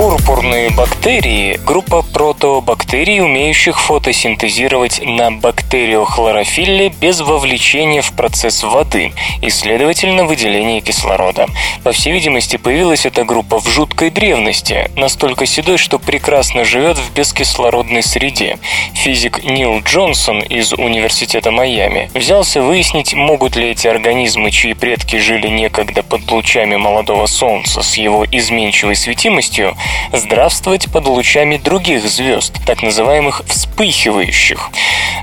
Пурпурные бактерии – группа протобактерий, умеющих фотосинтезировать на бактериохлорофилле без вовлечения в процесс воды и, следовательно, выделения кислорода. По всей видимости, появилась эта группа в жуткой древности, настолько седой, что прекрасно живет в бескислородной среде. Физик Нил Джонсон из Университета Майами взялся выяснить, могут ли эти организмы, чьи предки жили некогда под лучами молодого солнца с его изменчивой светимостью, здравствовать под лучами других звезд, так называемых вспыхивающих.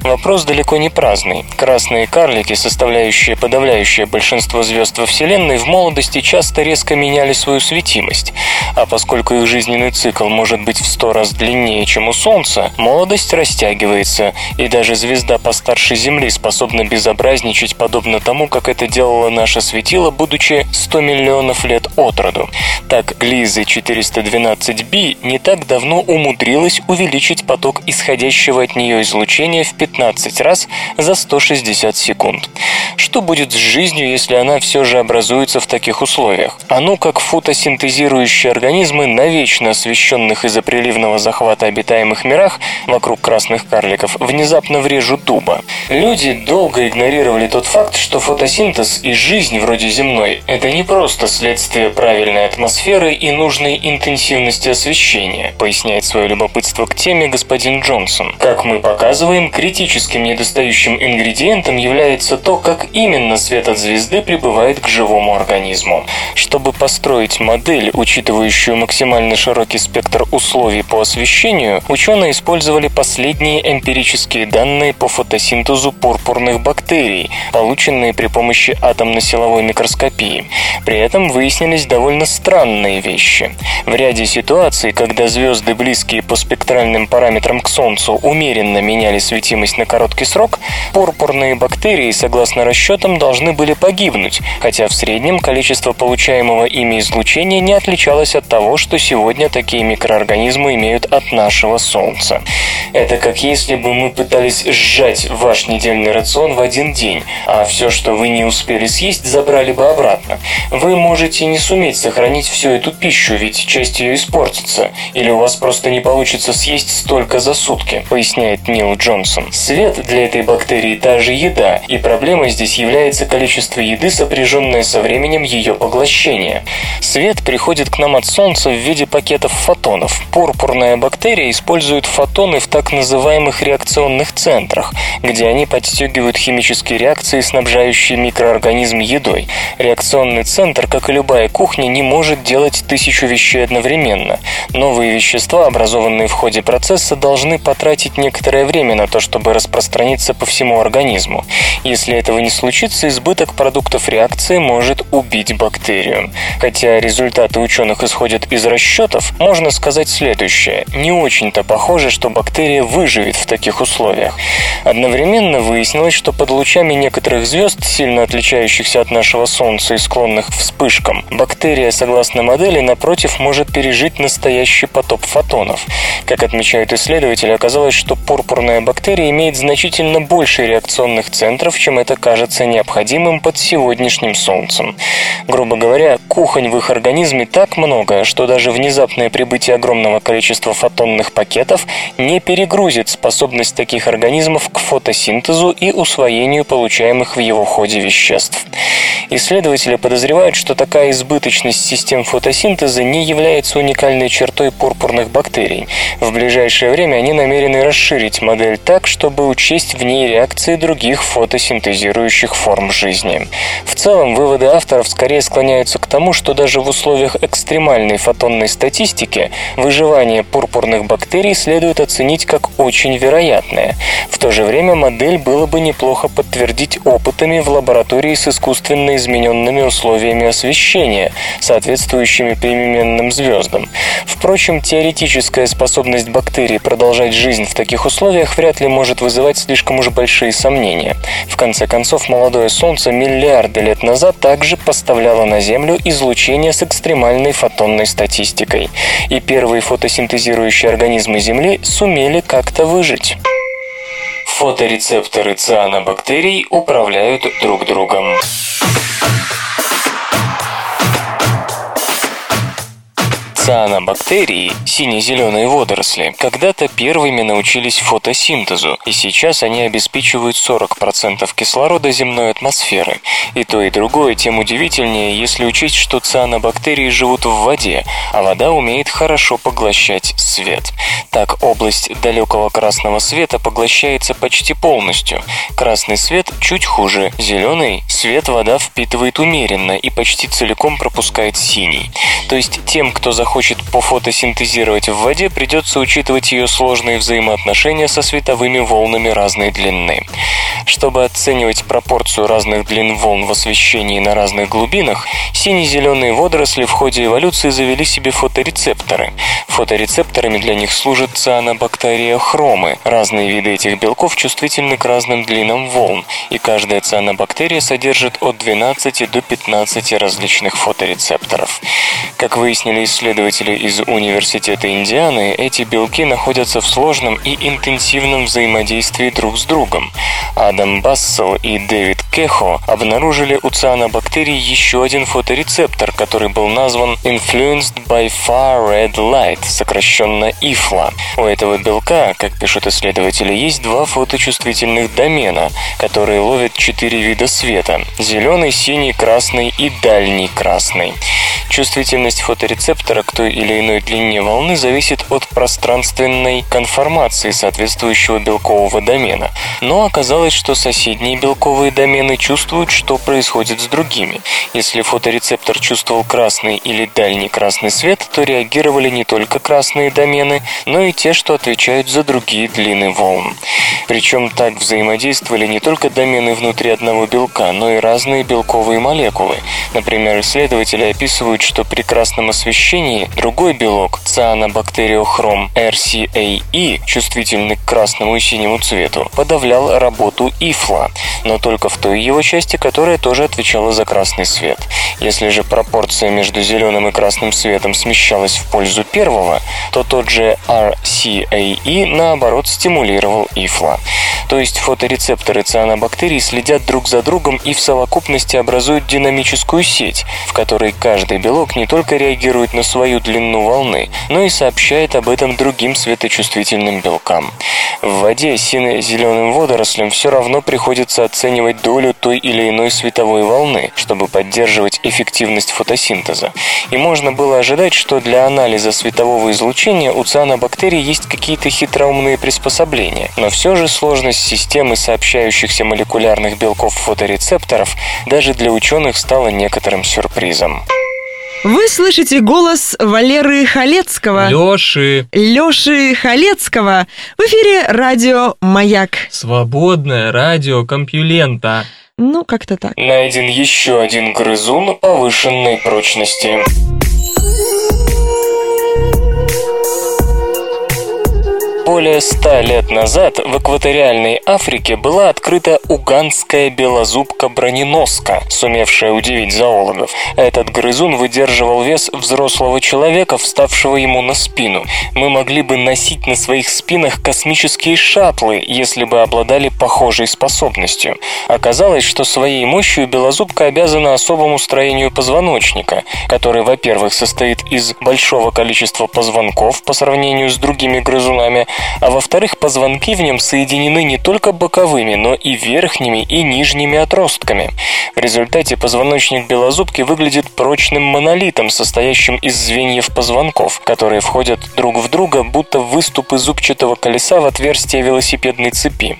Вопрос далеко не праздный. Красные карлики, составляющие подавляющее большинство звезд во Вселенной, в молодости часто резко меняли свою светимость. А поскольку их жизненный цикл может быть в сто раз длиннее, чем у Солнца, молодость растягивается, и даже звезда постарше Земли способна безобразничать подобно тому, как это делало наше светило, будучи 100 миллионов лет от роду. Так, Глизы 412b не так давно умудрилась увеличить поток исходящего от нее излучения в 15 раз за 160 секунд. Что будет с жизнью, если она все же образуется в таких условиях? Оно, как фотосинтезирующие организмы, навечно освещенных из-за приливного захвата обитаемых мирах вокруг красных карликов, внезапно врежут дуба. Люди долго игнорировали тот факт, что фотосинтез и жизнь вроде земной – это не просто следствие правильной атмосферы и нужной интенсивности освещения, поясняет свое любопытство к теме господин Джонсон. Как мы показываем, критическим недостающим ингредиентом является то, как именно свет от звезды прибывает к живому организму. Чтобы построить модель, учитывающую максимально широкий спектр условий по освещению, ученые использовали последние эмпирические данные по фотосинтезу пурпурных бактерий, полученные при помощи атомно-силовой микроскопии. При этом выяснились довольно странные вещи. В ряде ситуаций, когда звезды, близкие по спектральным параметрам к Солнцу, умеренно меняли светимость на короткий срок, пурпурные бактерии, согласно расчетам, должны были погибнуть, хотя в среднем количество получаемого ими излучения не отличалось от того, что сегодня такие микроорганизмы имеют от нашего Солнца. Это как если бы мы пытались сжать ваш недельный рацион в один день, а все, что вы не успели съесть, забрали бы обратно. Вы можете не суметь сохранить всю эту пищу, ведь часть ее испортится, или у вас просто не получится съесть столько за сутки, поясняет Нил Джонсон. Свет для этой бактерии та же еда, и проблемой здесь является количество еды, сопряженное со временем ее поглощения. Свет приходит к нам от Солнца в виде пакетов фотонов. Пурпурная бактерия использует фотоны в так называемых реакционных центрах, где они подстегивают химические реакции, снабжающие микроорганизм едой. Реакционный центр, как и любая кухня, не может делать тысячу вещей одновременно. Новые вещества, образованные в ходе процесса, должны потратить некоторое время на то, чтобы распространиться по всему организму. Если этого не случится, избыток продуктов реакции может убить бактерию. Хотя результаты ученых исходят из расчетов, можно сказать следующее. Не очень-то похоже, что бактерия выживет в таких условиях. Одновременно выяснилось, что под лучами некоторых звезд, сильно отличающихся от нашего Солнца и склонных к вспышкам, бактерия, согласно модели, напротив, может пережить настоящий потоп фотонов. Как отмечают исследователи, оказалось, что пурпурная бактерия имеет значительно больше реакционных центров, чем это кажется необходимым под сегодняшним Солнцем. Грубо говоря, кухонь в их организме так много, что даже внезапное прибытие огромного количества фотонных пакетов не перегрузит способность таких организмов к фотосинтезу и усвоению получаемых в его ходе веществ. Исследователи подозревают, что такая избыточность систем фотосинтеза не является уникальной чертой пурпурных бактерий. В ближайшее время они намерены расширить модель так, чтобы учесть в ней реакции других фотосинтезирующих форм жизни. В целом, выводы авторов скорее склоняются к тому, что даже в условиях экстремальной фотонной статистики выживание пурпурных бактерий следует оценить как очень вероятное. В то же время модель было бы неплохо подтвердить опытами в лаборатории с искусственно измененными условиями освещения, соответствующими переменным звездам. Впрочем, теоретическая способность бактерий продолжать жизнь в таких условиях вряд ли может вызывать слишком уж большие сомнения. В конце концов, молодое Солнце миллиарды лет назад также поставляло на Землю излучение с экстремальной фотонной статистикой. И первые фотосинтезирующие организмы Земли сумели как-то выжить. Фоторецепторы цианобактерий управляют друг другом. Цианобактерии, сине-зеленые водоросли, когда-то первыми научились фотосинтезу, и сейчас они обеспечивают 40% кислорода земной атмосферы. И то, и другое тем удивительнее, если учесть, что цианобактерии живут в воде, а вода умеет хорошо поглощать свет. Так, область далекого красного света поглощается почти полностью. Красный свет чуть хуже, зеленый свет вода впитывает умеренно и почти целиком пропускает синий. То есть тем, кто заходит захочет пофотосинтезировать в воде, придется учитывать ее сложные взаимоотношения со световыми волнами разной длины. Чтобы оценивать пропорцию разных длин волн в освещении на разных глубинах, сине-зеленые водоросли в ходе эволюции завели себе фоторецепторы. Фоторецепторами для них служат цианобактерия хромы. Разные виды этих белков чувствительны к разным длинам волн, и каждая цианобактерия содержит от 12 до 15 различных фоторецепторов. Как выяснили исследователи из Университета Индианы, эти белки находятся в сложном и интенсивном взаимодействии друг с другом. Адам Бассел и Дэвид Кехо обнаружили у цианобактерий еще один фоторецептор, который был назван Influenced by Far Red Light, сокращенно IFLA. У этого белка, как пишут исследователи, есть два фоточувствительных домена, которые ловят четыре вида света – зеленый, синий, красный и дальний красный. Чувствительность фоторецептора к той или иной длине волны зависит от пространственной конформации соответствующего белкового домена. Но оказалось, что соседние белковые домены чувствуют, что происходит с другими. Если фоторецептор чувствовал красный или дальний красный свет, то реагировали не только красные домены, но и те, что отвечают за другие длины волн. Причем так взаимодействовали не только домены внутри одного белка, но и разные белковые молекулы. Например, исследователи описывают, что при красном освещении другой белок, цианобактериохром RCAE, чувствительный к красному и синему цвету, подавлял работу ифла, но только в той его части, которая тоже отвечала за красный свет. Если же пропорция между зеленым и красным светом смещалась в пользу первого, то тот же RCAE наоборот стимулировал ифла. То есть фоторецепторы цианобактерий следят друг за другом и в совокупности образуют динамическую сеть, в которой каждый белок не только реагирует на свою длину волны, но и сообщает об этом другим светочувствительным белкам. В воде сине-зеленым водорослям все равно приходится оценивать долю той или иной световой волны, чтобы поддерживать эффективность фотосинтеза. И можно было ожидать, что для анализа светового излучения у цианобактерий есть какие-то хитроумные приспособления. Но все же сложность системы сообщающихся молекулярных белков фоторецепторов даже для ученых стала некоторым сюрпризом. Вы слышите голос Валеры Халецкого. Лёши. Лёши Халецкого. В эфире радио «Маяк». Свободное радио Компьюлента. Ну, как-то так. Найден еще один грызун повышенной прочности. Более ста лет назад в экваториальной Африке была открыта уганская белозубка-броненоска, сумевшая удивить зоологов. Этот грызун выдерживал вес взрослого человека, вставшего ему на спину. Мы могли бы носить на своих спинах космические шаттлы, если бы обладали похожей способностью. Оказалось, что своей мощью белозубка обязана особому строению позвоночника, который, во-первых, состоит из большого количества позвонков по сравнению с другими грызунами, а во-вторых, позвонки в нем соединены не только боковыми, но и верхними и нижними отростками. В результате позвоночник белозубки выглядит прочным монолитом, состоящим из звеньев позвонков, которые входят друг в друга, будто выступы зубчатого колеса в отверстие велосипедной цепи.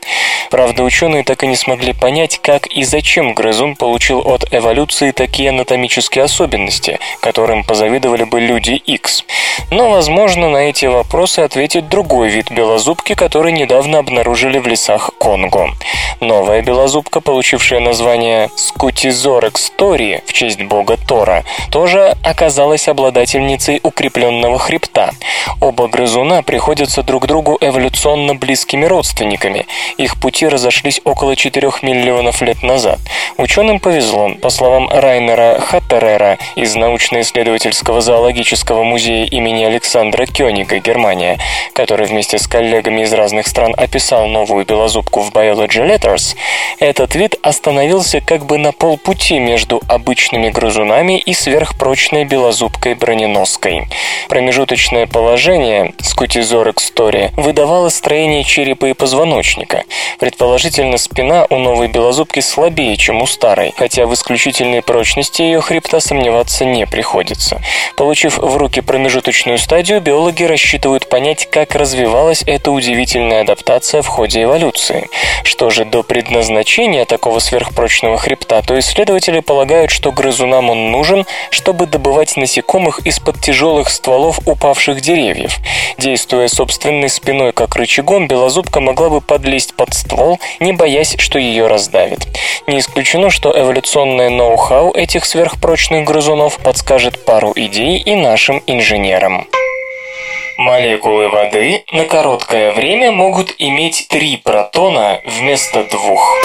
Правда, ученые так и не смогли понять, как и зачем грызун получил от эволюции такие анатомические особенности, которым позавидовали бы люди X. Но, возможно, на эти вопросы ответит другой вид белозубки, который недавно обнаружили в лесах Конго. Новая белозубка, получившая название Скутизорекс Тори в честь бога Тора, тоже оказалась обладательницей укрепленного хребта. Оба грызуна приходятся друг другу эволюционно близкими родственниками. Их пути разошлись около 4 миллионов лет назад. Ученым повезло. По словам Райнера Хаттерера из научно-исследовательского зоологического музея имени Александра Кёнига, Германия, который вместе с коллегами из разных стран описал новую белозубку в Biology Letters, этот вид остановился как бы на полпути между обычными грызунами и сверхпрочной белозубкой броненоской. Промежуточное положение Скутизорекс Тори выдавало строение черепа и позвоночника. Предположительно, спина у новой белозубки слабее, чем у старой, хотя в исключительной прочности ее хребта сомневаться не приходится. Получив в руки промежуточную стадию, биологи рассчитывают понять, как развивалась называлась эта удивительная адаптация в ходе эволюции. Что же до предназначения такого сверхпрочного хребта, то исследователи полагают, что грызунам он нужен, чтобы добывать насекомых из-под тяжелых стволов упавших деревьев. Действуя собственной спиной как рычагом, белозубка могла бы подлезть под ствол, не боясь, что ее раздавит. Не исключено, что эволюционное ноу-хау этих сверхпрочных грызунов подскажет пару идей и нашим инженерам. Молекулы воды на короткое время могут иметь три протона вместо двух.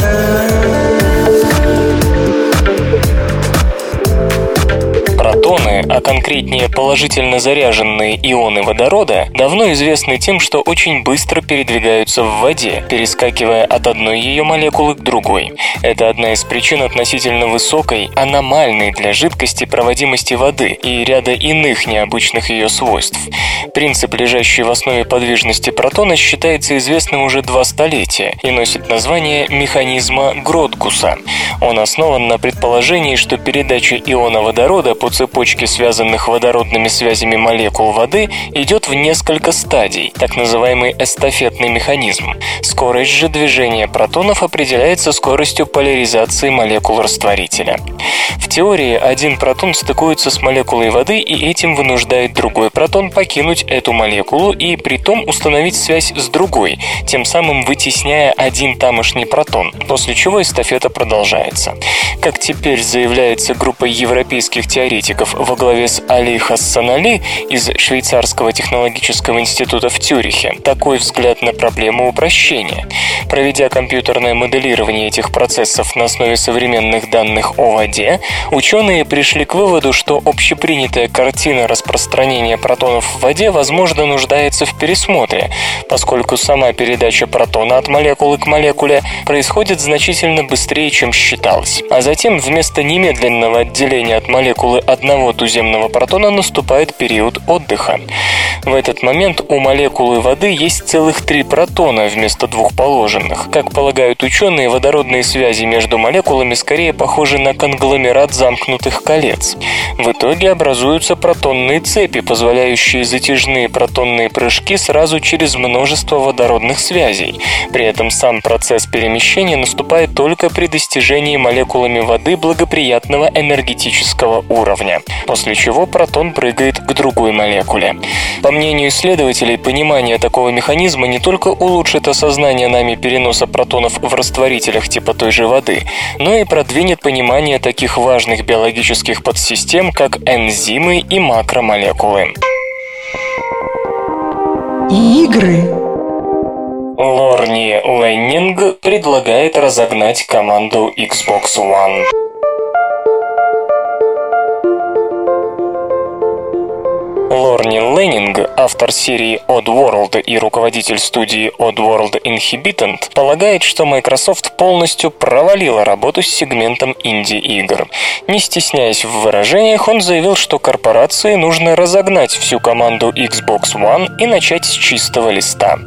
Протоны, а конкретнее положительно заряженные ионы водорода, давно известны тем, что очень быстро передвигаются в воде, перескакивая от одной ее молекулы к другой. Это одна из причин относительно высокой, аномальной для жидкости проводимости воды и ряда иных необычных ее свойств. Принцип, лежащий в основе подвижности протона, считается известным уже два столетия и носит название механизма Гродгуса. Он основан на предположении, что передача иона водорода по цепочке связанных водородными связями молекул воды идет в несколько стадий, так называемый эстафетный механизм. Скорость же движения протонов определяется скоростью поляризации молекул растворителя. В теории один протон стыкуется с молекулой воды и этим вынуждает другой протон покинуть эту молекулу и при том установить связь с другой, тем самым вытесняя один тамошний протон, после чего эстафета продолжается. Как теперь заявляется группа европейских теоретиков во главе с Али Хассанали из Швейцарского технологического института в Тюрихе, такой взгляд на проблему упрощения. Проведя компьютерное моделирование этих процессов на основе современных данных о воде, ученые пришли к выводу, что общепринятая картина распространения протонов в воде, возможно, нуждается в пересмотре, поскольку сама передача протона от молекулы к молекуле происходит значительно быстрее, чем считалось. А затем вместо немедленного отделения от молекулы одного туземного протона наступает период отдыха. В этот момент у молекулы воды есть целых три протона вместо двух положенных. Как полагают ученые, водородные связи между молекулами скорее похожи на конгломерат замкнутых колец. В итоге образуются протонные цепи, позволяющие затяжные протонные прыжки сразу через множество водородных связей. При этом сам процесс перемещения наступает только при достижении молекулами воды благоприятного энергетического уровня, после чего протон прыгает к другой молекуле. По мнению исследователей, понимание такого механизма не только улучшит осознание нами переноса протонов в растворителях типа той же воды, но и продвинет понимание таких важных биологических подсистем, как энзимы и макромолекулы. Игры. Лорни Леннинг предлагает разогнать команду Xbox One. Лорни Леннинг, автор серии Oddworld и руководитель студии Oddworld Inhibitant, полагает, что Microsoft полностью провалила работу с сегментом инди-игр. Не стесняясь в выражениях, он заявил, что корпорации нужно разогнать всю команду Xbox One и начать с чистого листа.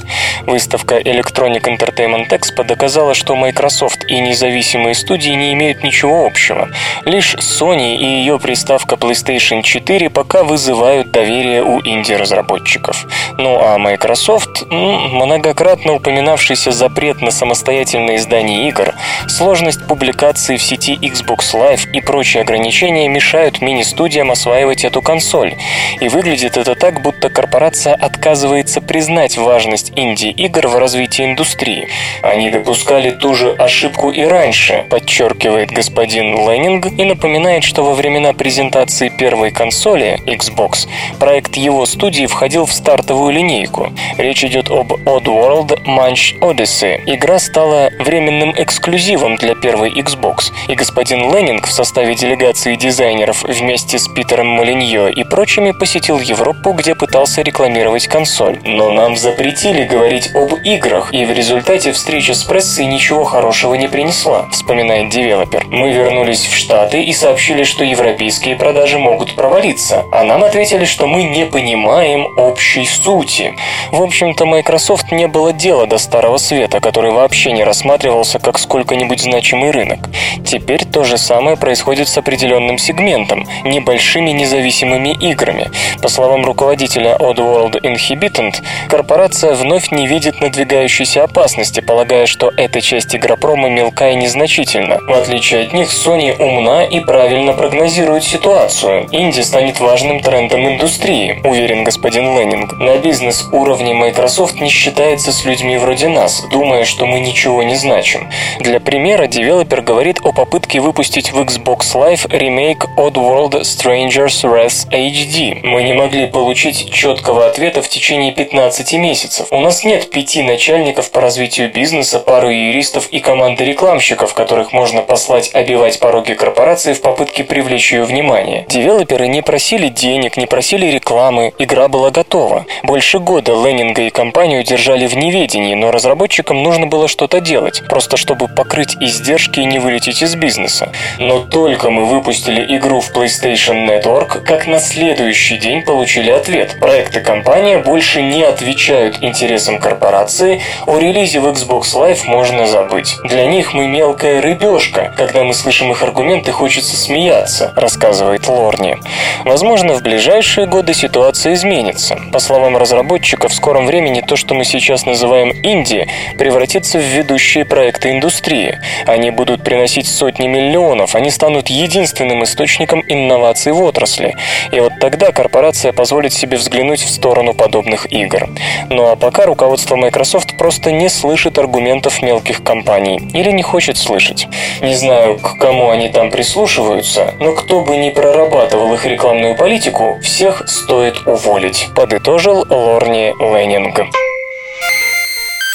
Выставка Electronic Entertainment Expo доказала, что Microsoft и независимые студии не имеют ничего общего. Лишь Sony и ее приставка PlayStation 4 пока вызывают доверие у инди-разработчиков. Ну а Microsoft, многократно упоминавшийся запрет на самостоятельное издание игр, сложность публикации в сети Xbox Live и прочие ограничения мешают мини-студиям осваивать эту консоль. И выглядит это так, будто корпорация отказывается признать важность инди-игр в развитии индустрии. Они допускали ту же ошибку и раньше, подчеркивает господин Леннинг и напоминает, что во времена презентации первой консоли Xbox проект его студии входил в стартовую линейку. Речь идет об Oddworld Munch Odyssey. Игра стала временным эксклюзивом для первой Xbox, и господин Леннинг в составе делегации дизайнеров вместе с Питером Молиньо и прочими посетил Европу, где пытался рекламировать консоль. Но нам запретили говорить об играх, и в результате встреча с прессой ничего хорошего не принесла, вспоминает девелопер. Мы вернулись в Штаты и сообщили, что европейские продажи могут провалиться, а нам ответили, что мы не не понимаем общей сути. В общем-то, Microsoft не было дела до Старого Света, который вообще не рассматривался как сколько-нибудь значимый рынок. Теперь то же самое происходит с определенным сегментом – небольшими независимыми играми. По словам руководителя Oddworld Inhibitant, корпорация вновь не видит надвигающейся опасности, полагая, что эта часть игропрома мелка и незначительна. В отличие от них, Sony умна и правильно прогнозирует ситуацию. Инди станет важным трендом индустрии, уверен господин Леннинг. На бизнес-уровне Microsoft не считается с людьми вроде нас, думая, что мы ничего не значим. Для примера, девелопер говорит о попытке выпустить в Xbox Live ремейк Oddworld Stranger's Wrath HD. Мы не могли получить четкого ответа в течение 15 месяцев. У нас нет пяти начальников по развитию бизнеса, пары юристов и команды рекламщиков, которых можно послать обивать пороги корпорации в попытке привлечь ее внимание. Девелоперы не просили денег, не просили рекламы, игра была готова. Больше года Леннинга и компанию держали в неведении, но разработчикам нужно было что-то делать, просто чтобы покрыть издержки и не вылететь из бизнеса. Но только мы выпустили игру в PlayStation Network, как на следующий день получили ответ. Проект и компания больше не отвечают интересам корпорации, о релизе в Xbox Live можно забыть. Для них мы мелкая рыбешка. Когда мы слышим их аргументы, хочется смеяться, рассказывает Лорни. Возможно, в ближайшие годы ситуация изменится. По словам разработчиков, в скором времени то, что мы сейчас называем Инди, превратится в ведущие проекты индустрии. Они будут приносить сотни миллионов, они станут единственным источником инноваций в отрасли. И вот тогда корпорация позволит себе взглянуть в сторону подобных игр. Ну а пока руководство Microsoft просто не слышит аргументов мелких компаний или не хочет слышать. Не знаю, к кому они там прислушиваются, но кто бы ни прорабатывал их рекламную политику, всех стоит уволить, подытожил Лорни Леннинг.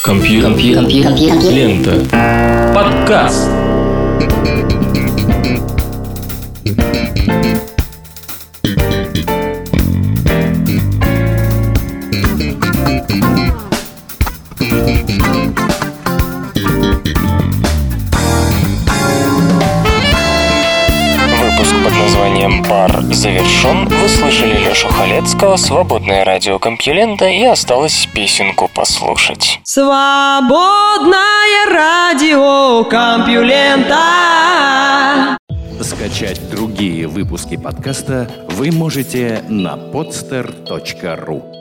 Компьютер. Лента. Подкаст. Выпуск под названием «Бар» завершен. Вы слышали Лешу Халецкого, свободное радио Компьюлента и осталось песенку послушать. Свободное радио Компьюлента. Скачать другие выпуски подкаста вы можете на podster.ru